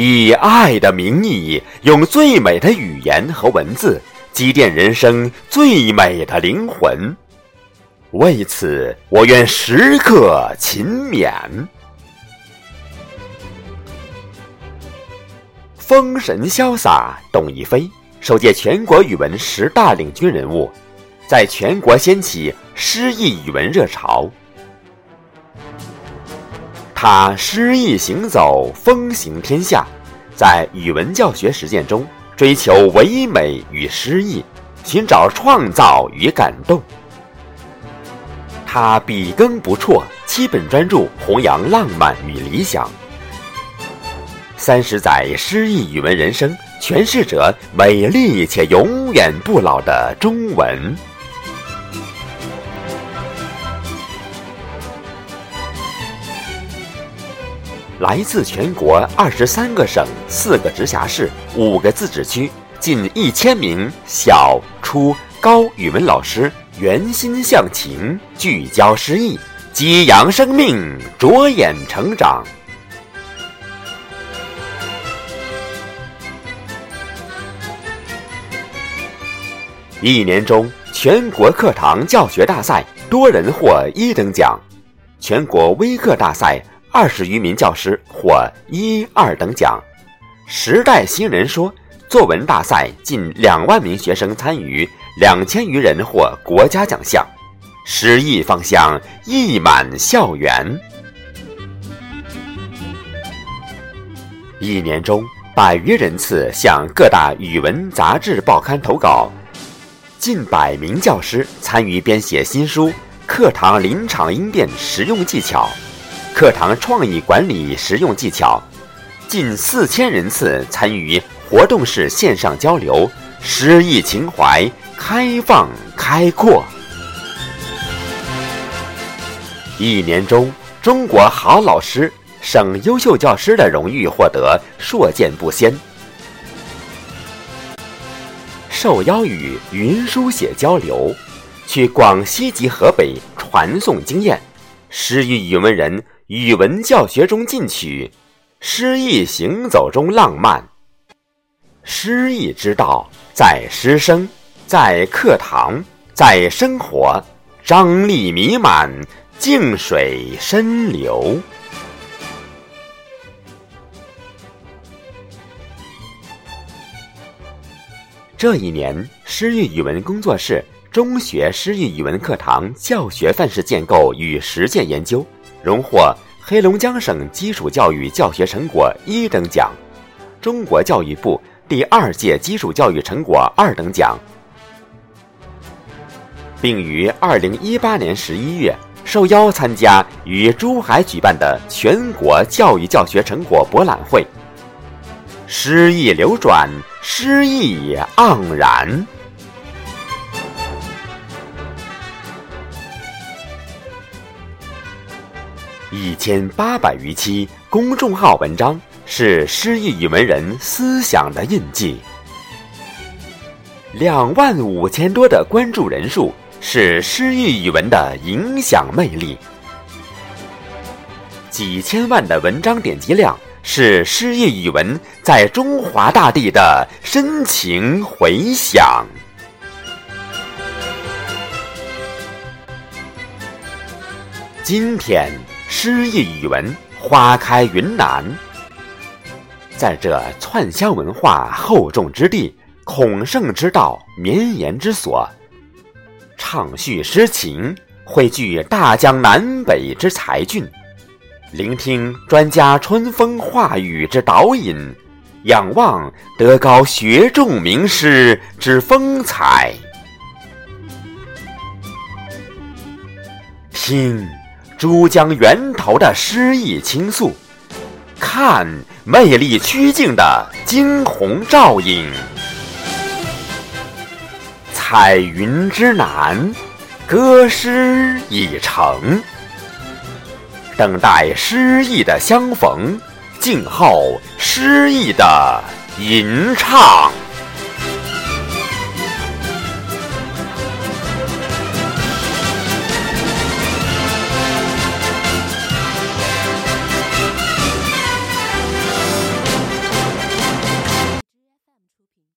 以爱的名义，用最美的语言和文字，积淀人生最美的灵魂。为此，我愿时刻勤勉。风神潇洒，董一飞，首届全国语文十大领军人物，在全国掀起诗意语文热潮。他诗意行走，风行天下，在语文教学实践中追求唯美与诗意，寻找创造与感动。他笔耕不辍，七本专著弘扬浪漫与理想。三十载诗意语文人生，诠释着美丽且永远不老的中文。来自全国二十三个省、四个直辖市、五个自治区，近一千名小、初、高语文老师，圆心向情，聚焦诗意，激扬生命，着眼成长。一年中，全国课堂教学大赛多人获一等奖，全国微课大赛二十余名教师获一二等奖，时代新人说作文大赛近两万名学生参与，两千余人获国家奖项，诗意芳香溢满校园。一年中，百余人次向各大语文杂志报刊投稿。近百名教师参与编写新书《课堂临场应变实用技巧》《课堂创意管理实用技巧》，近四千人次参与活动式线上交流，诗意情怀开放开阔。一年中，中国好老师、省优秀教师的荣誉获得硕见不鲜。受邀与云书写交流，去广西及河北传送经验，诗与语文人语文教学中进取，诗意行走中浪漫。诗意之道在师生，在课堂，在生活，张力弥漫，静水深流。这一年，诗意语文工作室中学诗意语文课堂教学范式建构与实践研究荣获黑龙江省基础教育教学成果一等奖，中国教育部第二届基础教育成果二等奖，并于二零一八年十一月受邀参加于珠海举办的全国教育教学成果博览会。诗意流转，诗意盎然。一千八百余期公众号文章是诗意语文人思想的印记，两万五千多的关注人数是诗意语文的影响魅力，几千万的文章点击量。是诗意语文在中华大地的深情回响。今天，诗意语文花开云南，在这串香文化厚重之地，孔圣之道绵延之所，畅叙诗情，汇聚大江南北之才俊。聆听专家春风化雨之导引，仰望德高学重名师之风采，听珠江源头的诗意倾诉，看魅力曲径的惊鸿照影。彩云之南，歌诗已成。等待诗意的相逢，静候诗意的吟唱。